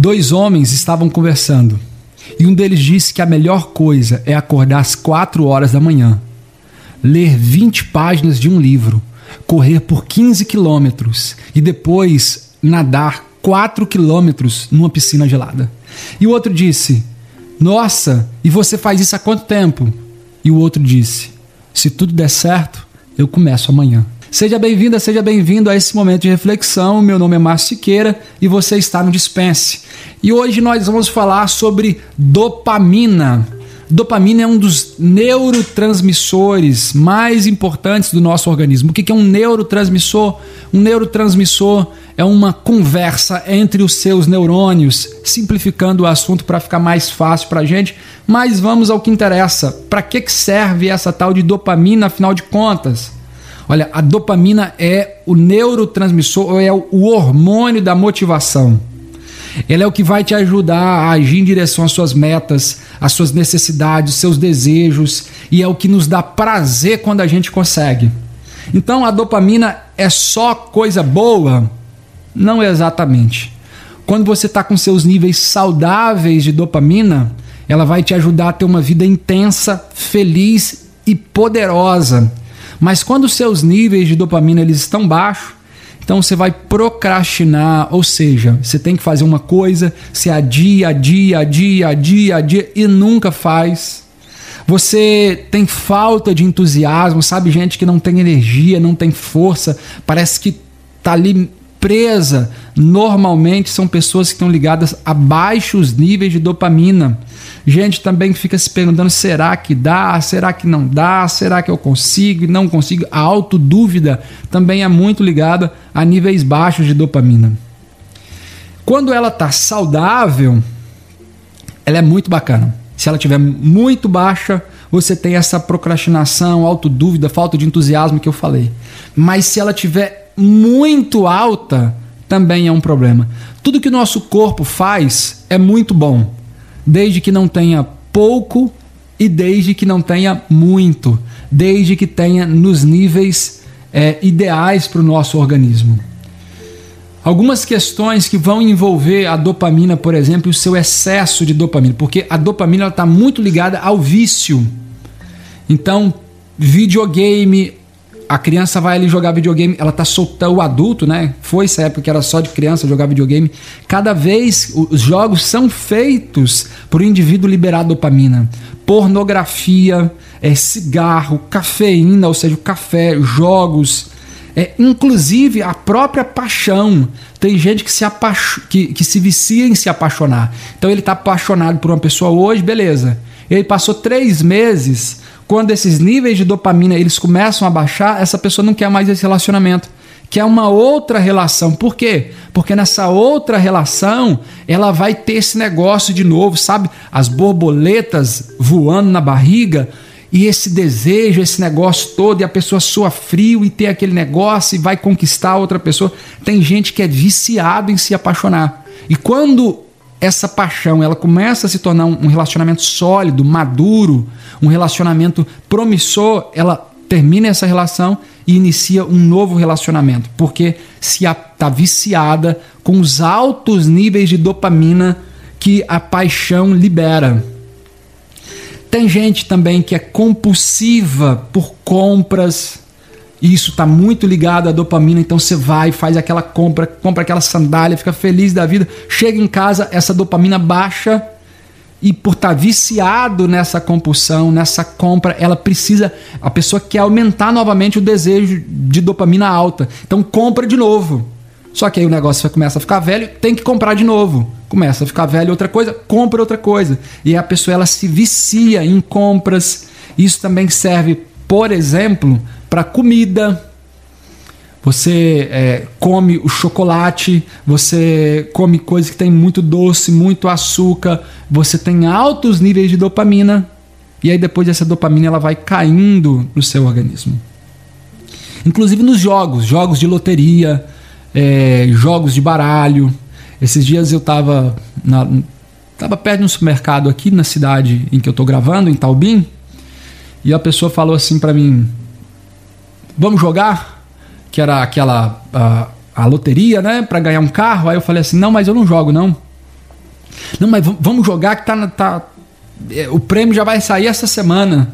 Dois homens estavam conversando e um deles disse que a melhor coisa é acordar às quatro horas da manhã, ler 20 páginas de um livro, correr por 15 quilômetros e depois nadar 4 quilômetros numa piscina gelada. E o outro disse: Nossa, e você faz isso há quanto tempo? E o outro disse: Se tudo der certo, eu começo amanhã. Seja bem-vinda, seja bem-vindo a esse momento de reflexão. Meu nome é Márcio Siqueira e você está no Dispense. E hoje nós vamos falar sobre dopamina. Dopamina é um dos neurotransmissores mais importantes do nosso organismo. O que é um neurotransmissor? Um neurotransmissor é uma conversa entre os seus neurônios, simplificando o assunto para ficar mais fácil para a gente. Mas vamos ao que interessa. Para que serve essa tal de dopamina, afinal de contas? Olha, a dopamina é o neurotransmissor, é o hormônio da motivação. Ela é o que vai te ajudar a agir em direção às suas metas, às suas necessidades, seus desejos, e é o que nos dá prazer quando a gente consegue. Então a dopamina é só coisa boa? Não exatamente. Quando você está com seus níveis saudáveis de dopamina, ela vai te ajudar a ter uma vida intensa, feliz e poderosa. Mas quando seus níveis de dopamina eles estão baixos, então você vai procrastinar, ou seja, você tem que fazer uma coisa, se adia, adia, adia, adia, adia e nunca faz. Você tem falta de entusiasmo, sabe gente que não tem energia, não tem força, parece que tá ali presa. Normalmente são pessoas que estão ligadas a baixos níveis de dopamina. Gente também fica se perguntando: será que dá? Será que não dá? Será que eu consigo? Não consigo? A autodúvida também é muito ligada a níveis baixos de dopamina. Quando ela está saudável, ela é muito bacana. Se ela estiver muito baixa, você tem essa procrastinação, autodúvida, falta de entusiasmo que eu falei. Mas se ela estiver muito alta, também é um problema. Tudo que o nosso corpo faz é muito bom desde que não tenha pouco e desde que não tenha muito, desde que tenha nos níveis é, ideais para o nosso organismo. Algumas questões que vão envolver a dopamina, por exemplo, o seu excesso de dopamina, porque a dopamina está muito ligada ao vício. Então, videogame, a criança vai ali jogar videogame, ela tá soltando o adulto, né? Foi essa época que era só de criança jogar videogame. Cada vez os jogos são feitos por um indivíduo liberar dopamina. Pornografia, é, cigarro, cafeína, ou seja, café, jogos. É, inclusive a própria paixão. Tem gente que se, apaixo, que, que se vicia em se apaixonar. Então ele está apaixonado por uma pessoa hoje, beleza. Ele passou três meses quando esses níveis de dopamina eles começam a baixar, essa pessoa não quer mais esse relacionamento. Quer uma outra relação. Por quê? Porque nessa outra relação ela vai ter esse negócio de novo, sabe? As borboletas voando na barriga e esse desejo, esse negócio todo, e a pessoa soa frio e tem aquele negócio e vai conquistar outra pessoa. Tem gente que é viciado em se apaixonar. E quando essa paixão ela começa a se tornar um relacionamento sólido, maduro, um relacionamento promissor, ela termina essa relação e inicia um novo relacionamento, porque se está viciada com os altos níveis de dopamina que a paixão libera. Tem gente também que é compulsiva por compras, isso está muito ligado à dopamina, então você vai, faz aquela compra, compra aquela sandália, fica feliz da vida, chega em casa, essa dopamina baixa e por estar tá viciado nessa compulsão, nessa compra, ela precisa, a pessoa quer aumentar novamente o desejo de dopamina alta. Então compra de novo. Só que aí o negócio começa a ficar velho, tem que comprar de novo. Começa a ficar velho outra coisa, compra outra coisa. E a pessoa ela se vicia em compras. Isso também serve, por exemplo, para comida. Você é, come o chocolate, você come coisas que tem muito doce, muito açúcar, você tem altos níveis de dopamina e aí depois essa dopamina ela vai caindo no seu organismo. Inclusive nos jogos, jogos de loteria, é, jogos de baralho. Esses dias eu estava tava perto de um supermercado aqui na cidade em que eu estou gravando, em Taubim, e a pessoa falou assim para mim: vamos jogar? Que era aquela a, a loteria, né? Para ganhar um carro. Aí eu falei assim: não, mas eu não jogo, não. Não, mas vamos jogar que tá, tá é, o prêmio já vai sair essa semana.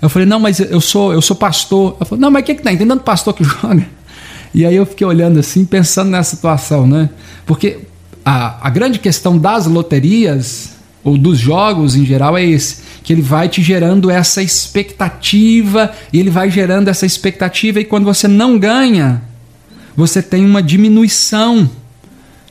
Eu falei, não, mas eu sou, eu sou pastor. Eu falei, não, mas o que, que tem? Tem tanto pastor que joga. E aí eu fiquei olhando assim, pensando nessa situação, né? Porque a, a grande questão das loterias, ou dos jogos em geral, é esse: que ele vai te gerando essa expectativa, e ele vai gerando essa expectativa, e quando você não ganha, você tem uma diminuição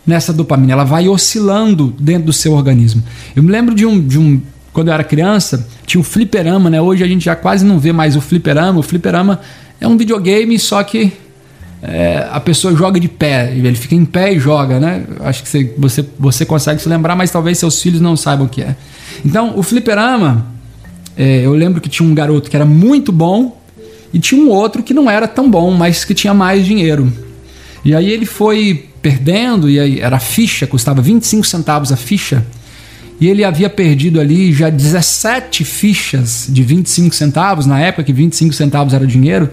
nessa dopamina, ela vai oscilando dentro do seu organismo. Eu me lembro de um, de um quando eu era criança, tinha o fliperama, né? Hoje a gente já quase não vê mais o fliperama. O fliperama é um videogame, só que é, a pessoa joga de pé, ele fica em pé e joga, né? Acho que você, você, você consegue se lembrar, mas talvez seus filhos não saibam o que é. Então, o fliperama, é, eu lembro que tinha um garoto que era muito bom e tinha um outro que não era tão bom, mas que tinha mais dinheiro. E aí ele foi perdendo, e aí era ficha, custava 25 centavos a ficha. E ele havia perdido ali já 17 fichas de 25 centavos, na época que 25 centavos era dinheiro.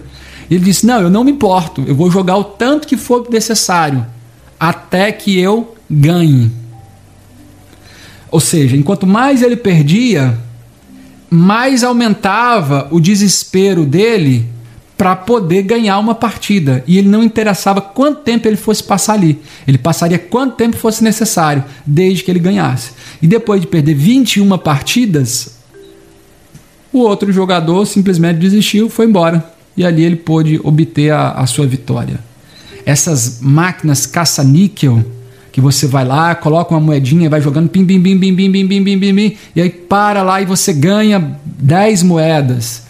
Ele disse: Não, eu não me importo, eu vou jogar o tanto que for necessário, até que eu ganhe. Ou seja, enquanto mais ele perdia, mais aumentava o desespero dele para poder ganhar uma partida. E ele não interessava quanto tempo ele fosse passar ali. Ele passaria quanto tempo fosse necessário, desde que ele ganhasse. E depois de perder 21 partidas, o outro jogador simplesmente desistiu, foi embora. E ali ele pôde obter a, a sua vitória. Essas máquinas caça-níquel, que você vai lá, coloca uma moedinha, vai jogando pim, bim, bim, bim, bim, bim, bim, bim, bim, bim, e aí para lá e você ganha 10 moedas.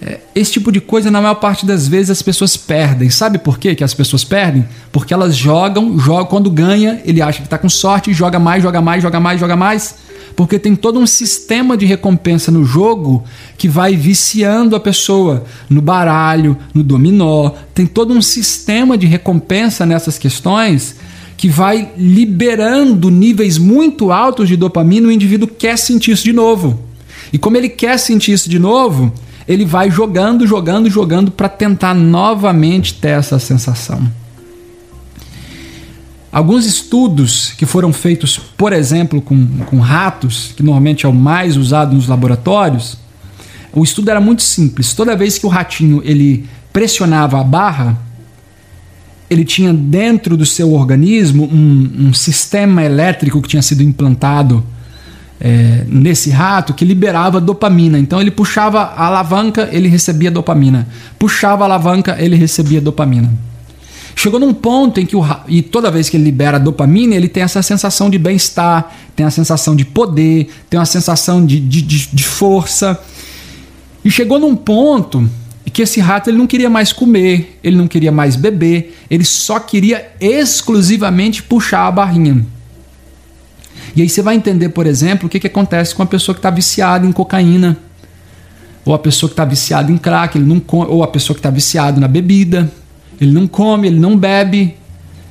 É, esse tipo de coisa, na maior parte das vezes, as pessoas perdem. Sabe por quê que as pessoas perdem? Porque elas jogam, jogam quando ganha, ele acha que está com sorte, joga mais, joga mais, joga mais, joga mais. Porque tem todo um sistema de recompensa no jogo que vai viciando a pessoa no baralho, no dominó. Tem todo um sistema de recompensa nessas questões que vai liberando níveis muito altos de dopamina. O indivíduo quer sentir isso de novo. E como ele quer sentir isso de novo, ele vai jogando, jogando, jogando para tentar novamente ter essa sensação. Alguns estudos que foram feitos, por exemplo, com, com ratos, que normalmente é o mais usado nos laboratórios, o estudo era muito simples. Toda vez que o ratinho ele pressionava a barra, ele tinha dentro do seu organismo um, um sistema elétrico que tinha sido implantado é, nesse rato que liberava dopamina. Então ele puxava a alavanca, ele recebia dopamina. Puxava a alavanca, ele recebia dopamina. Chegou num ponto em que o e toda vez que ele libera dopamina, ele tem essa sensação de bem-estar, tem a sensação de poder, tem uma sensação de, de, de, de força. E chegou num ponto que esse rato ele não queria mais comer, ele não queria mais beber, ele só queria exclusivamente puxar a barrinha. E aí você vai entender, por exemplo, o que, que acontece com a pessoa que está viciada em cocaína, ou a pessoa que está viciada em crack, ele não ou a pessoa que está viciada na bebida, ele não come, ele não bebe,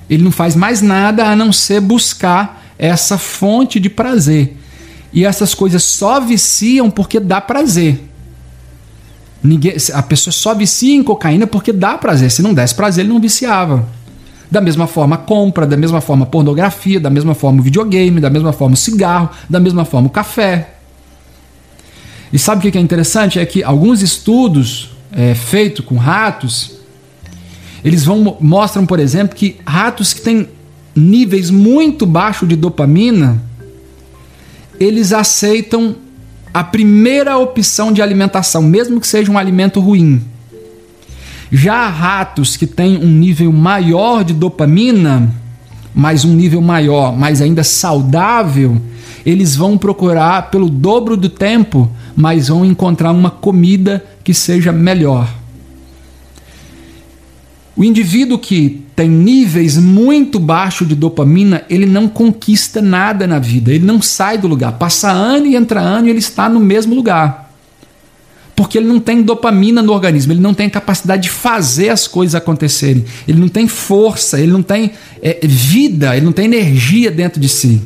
ele não faz mais nada a não ser buscar essa fonte de prazer. E essas coisas só viciam porque dá prazer. Ninguém, a pessoa só vicia em cocaína porque dá prazer. Se não desse prazer, ele não viciava. Da mesma forma, compra, da mesma forma, pornografia, da mesma forma, videogame, da mesma forma, cigarro, da mesma forma, o café. E sabe o que é interessante? É que alguns estudos é, feitos com ratos, eles vão mostram, por exemplo, que ratos que têm níveis muito baixos de dopamina, eles aceitam a primeira opção de alimentação, mesmo que seja um alimento ruim. Já ratos que têm um nível maior de dopamina, mas um nível maior, mas ainda saudável, eles vão procurar pelo dobro do tempo, mas vão encontrar uma comida que seja melhor. O indivíduo que tem níveis muito baixos de dopamina, ele não conquista nada na vida, ele não sai do lugar. Passa ano e entra ano e ele está no mesmo lugar porque ele não tem dopamina no organismo, ele não tem capacidade de fazer as coisas acontecerem, ele não tem força, ele não tem é, vida, ele não tem energia dentro de si.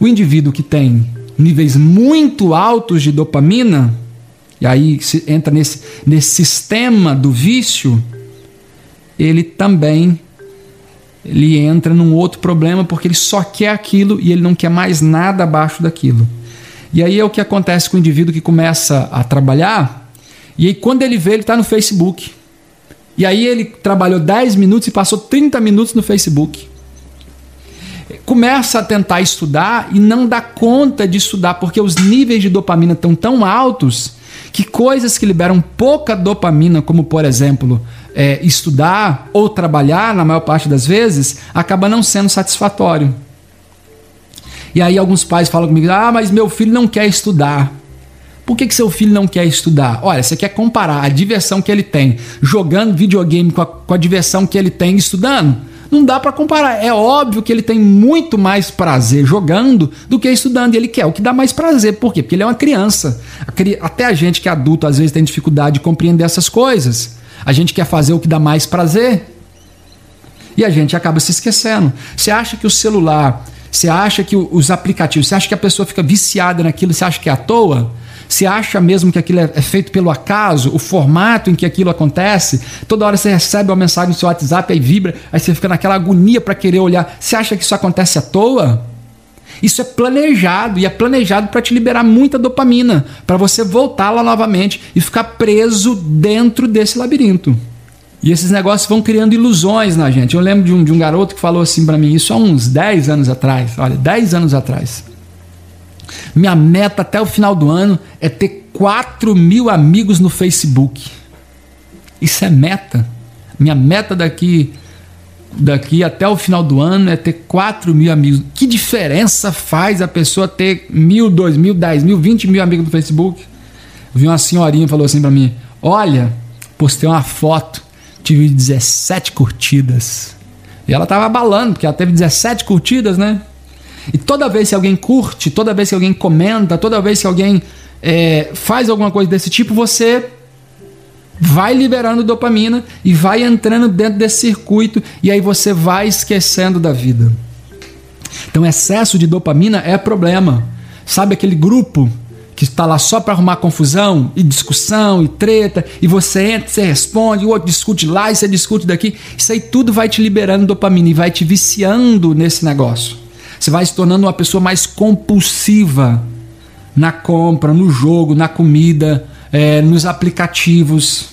O indivíduo que tem níveis muito altos de dopamina, e aí entra nesse, nesse sistema do vício, ele também ele entra num outro problema porque ele só quer aquilo e ele não quer mais nada abaixo daquilo. E aí é o que acontece com o indivíduo que começa a trabalhar, e aí quando ele vê, ele está no Facebook. E aí ele trabalhou 10 minutos e passou 30 minutos no Facebook. Começa a tentar estudar e não dá conta de estudar, porque os níveis de dopamina estão tão altos que coisas que liberam pouca dopamina, como por exemplo é, estudar ou trabalhar, na maior parte das vezes, acaba não sendo satisfatório. E aí alguns pais falam comigo: ah, mas meu filho não quer estudar. Por que, que seu filho não quer estudar? Olha, você quer comparar a diversão que ele tem jogando videogame com a, com a diversão que ele tem estudando? Não dá para comparar. É óbvio que ele tem muito mais prazer jogando do que estudando. E ele quer o que dá mais prazer. Por quê? Porque ele é uma criança. Até a gente que é adulto às vezes tem dificuldade de compreender essas coisas. A gente quer fazer o que dá mais prazer. E a gente acaba se esquecendo. Você acha que o celular, você acha que os aplicativos, você acha que a pessoa fica viciada naquilo, você acha que é à toa? Você acha mesmo que aquilo é, é feito pelo acaso? O formato em que aquilo acontece? Toda hora você recebe uma mensagem no seu WhatsApp, aí vibra, aí você fica naquela agonia para querer olhar. Você acha que isso acontece à toa? Isso é planejado e é planejado para te liberar muita dopamina, para você voltar lá novamente e ficar preso dentro desse labirinto. E esses negócios vão criando ilusões na gente. Eu lembro de um, de um garoto que falou assim para mim, isso há uns 10 anos atrás, olha, 10 anos atrás. Minha meta até o final do ano é ter 4 mil amigos no Facebook. Isso é meta. Minha meta daqui daqui até o final do ano é ter 4 mil amigos. Que diferença faz a pessoa ter mil, dois mil, dez mil, vinte mil amigos no Facebook? Vi uma senhorinha falou assim para mim: Olha, postei uma foto, tive 17 curtidas. E ela tava abalando, porque ela teve 17 curtidas, né? E toda vez que alguém curte, toda vez que alguém comenta, toda vez que alguém é, faz alguma coisa desse tipo, você vai liberando dopamina e vai entrando dentro desse circuito e aí você vai esquecendo da vida. Então, excesso de dopamina é problema. Sabe aquele grupo que está lá só para arrumar confusão e discussão e treta, e você entra, você responde, o outro discute lá e você discute daqui. Isso aí tudo vai te liberando dopamina e vai te viciando nesse negócio. Você vai se tornando uma pessoa mais compulsiva na compra, no jogo, na comida, é, nos aplicativos.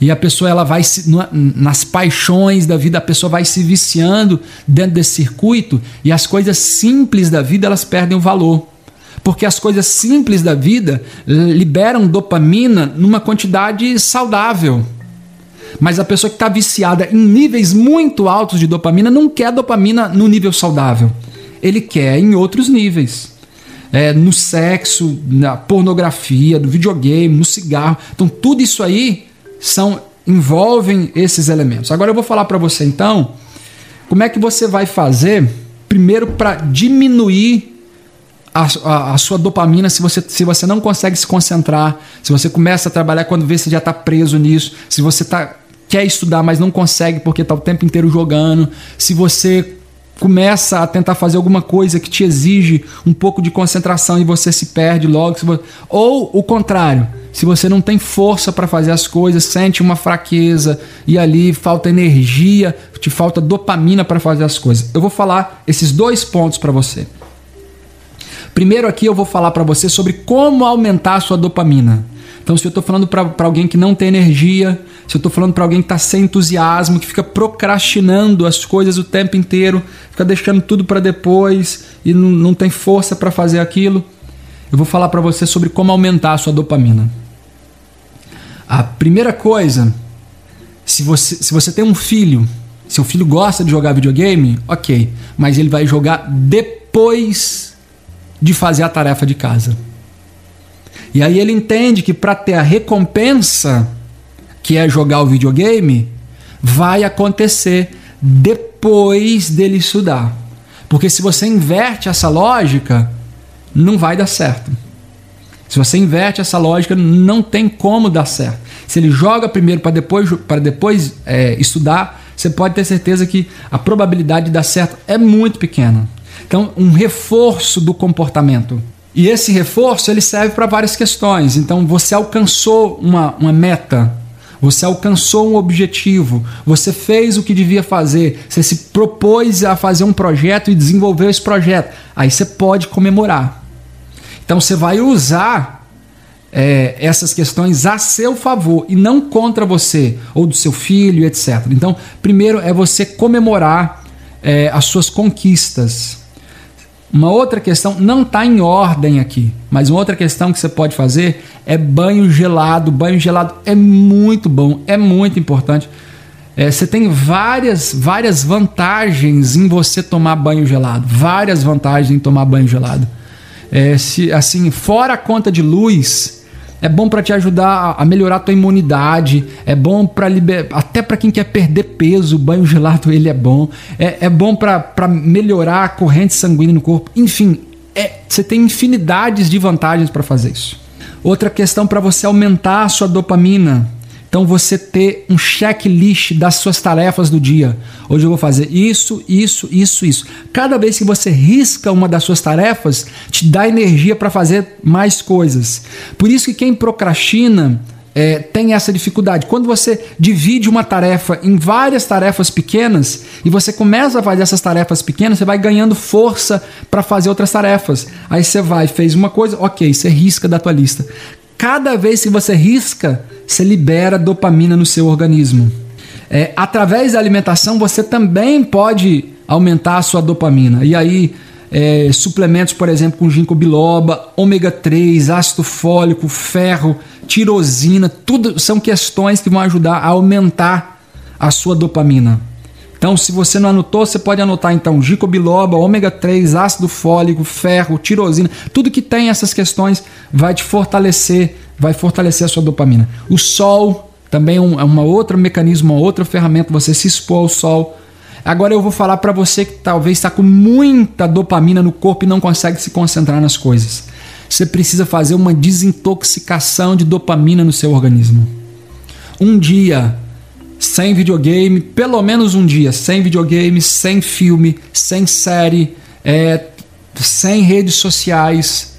E a pessoa ela vai se, nas paixões da vida, a pessoa vai se viciando dentro desse circuito e as coisas simples da vida elas perdem o valor. Porque as coisas simples da vida liberam dopamina numa quantidade saudável. Mas a pessoa que está viciada em níveis muito altos de dopamina não quer dopamina no nível saudável. Ele quer em outros níveis. É, no sexo, na pornografia, no videogame, no cigarro. Então tudo isso aí são envolvem esses elementos. Agora eu vou falar para você então como é que você vai fazer primeiro para diminuir a, a, a, sua dopamina se você, se você não consegue se concentrar, se você começa a trabalhar quando vê se já está preso nisso, se você tá, quer estudar, mas não consegue porque está o tempo inteiro jogando, se você começa a tentar fazer alguma coisa que te exige um pouco de concentração e você se perde logo, ou o contrário, se você não tem força para fazer as coisas, sente uma fraqueza e ali falta energia, te falta dopamina para fazer as coisas. Eu vou falar esses dois pontos para você. Primeiro aqui eu vou falar para você sobre como aumentar a sua dopamina. Então, se eu estou falando para alguém que não tem energia, se eu estou falando para alguém que está sem entusiasmo, que fica procrastinando as coisas o tempo inteiro, fica deixando tudo para depois e não, não tem força para fazer aquilo, eu vou falar para você sobre como aumentar a sua dopamina. A primeira coisa, se você, se você tem um filho, seu filho gosta de jogar videogame, ok, mas ele vai jogar depois de fazer a tarefa de casa. E aí ele entende que para ter a recompensa, que é jogar o videogame, vai acontecer depois dele estudar. Porque se você inverte essa lógica, não vai dar certo. Se você inverte essa lógica, não tem como dar certo. Se ele joga primeiro para depois, para depois é, estudar, você pode ter certeza que a probabilidade de dar certo é muito pequena. Então, um reforço do comportamento. E esse reforço ele serve para várias questões. Então, você alcançou uma, uma meta, Você alcançou um objetivo, você fez o que devia fazer, você se propôs a fazer um projeto e desenvolveu esse projeto. Aí você pode comemorar. Então você vai usar é, essas questões a seu favor e não contra você ou do seu filho, etc. Então, primeiro é você comemorar é, as suas conquistas. Uma outra questão, não está em ordem aqui, mas uma outra questão que você pode fazer é banho gelado. Banho gelado é muito bom, é muito importante. É, você tem várias, várias vantagens em você tomar banho gelado. Várias vantagens em tomar banho gelado. É, se, assim, fora a conta de luz, é bom para te ajudar a melhorar a tua imunidade, é bom para liber... até para quem quer perder peso, o banho gelado ele é bom, é, é bom para melhorar a corrente sanguínea no corpo, enfim, é, você tem infinidades de vantagens para fazer isso. Outra questão para você aumentar a sua dopamina, então você ter um checklist das suas tarefas do dia. Hoje eu vou fazer isso, isso, isso, isso. Cada vez que você risca uma das suas tarefas, te dá energia para fazer mais coisas. Por isso que quem procrastina é, tem essa dificuldade. Quando você divide uma tarefa em várias tarefas pequenas e você começa a fazer essas tarefas pequenas, você vai ganhando força para fazer outras tarefas. Aí você vai, fez uma coisa, ok, você risca da tua lista. Cada vez que você risca, você libera dopamina no seu organismo. É, através da alimentação, você também pode aumentar a sua dopamina. E aí, é, suplementos, por exemplo, com ginkgo biloba, ômega 3, ácido fólico, ferro, tirosina, tudo são questões que vão ajudar a aumentar a sua dopamina. Então, se você não anotou, você pode anotar então ginkgo biloba, ômega 3, ácido fólico, ferro, tirosina, tudo que tem essas questões vai te fortalecer, vai fortalecer a sua dopamina. O sol também é, um, é uma outra mecanismo, uma outra ferramenta, você se expor ao sol. Agora eu vou falar para você que talvez está com muita dopamina no corpo e não consegue se concentrar nas coisas. Você precisa fazer uma desintoxicação de dopamina no seu organismo. Um dia sem videogame, pelo menos um dia sem videogame, sem filme, sem série, é, sem redes sociais,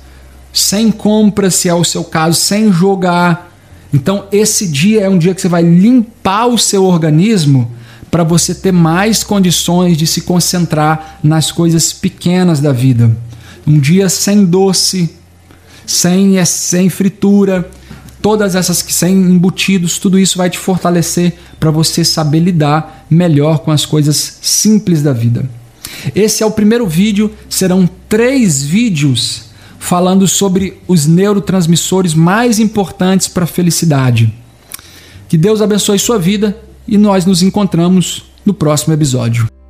sem compra, se é o seu caso, sem jogar. Então, esse dia é um dia que você vai limpar o seu organismo para você ter mais condições de se concentrar nas coisas pequenas da vida. Um dia sem doce, sem, é, sem fritura, todas essas que sem embutidos, tudo isso vai te fortalecer para você saber lidar melhor com as coisas simples da vida. Esse é o primeiro vídeo, serão três vídeos falando sobre os neurotransmissores mais importantes para a felicidade. Que Deus abençoe sua vida e nós nos encontramos no próximo episódio.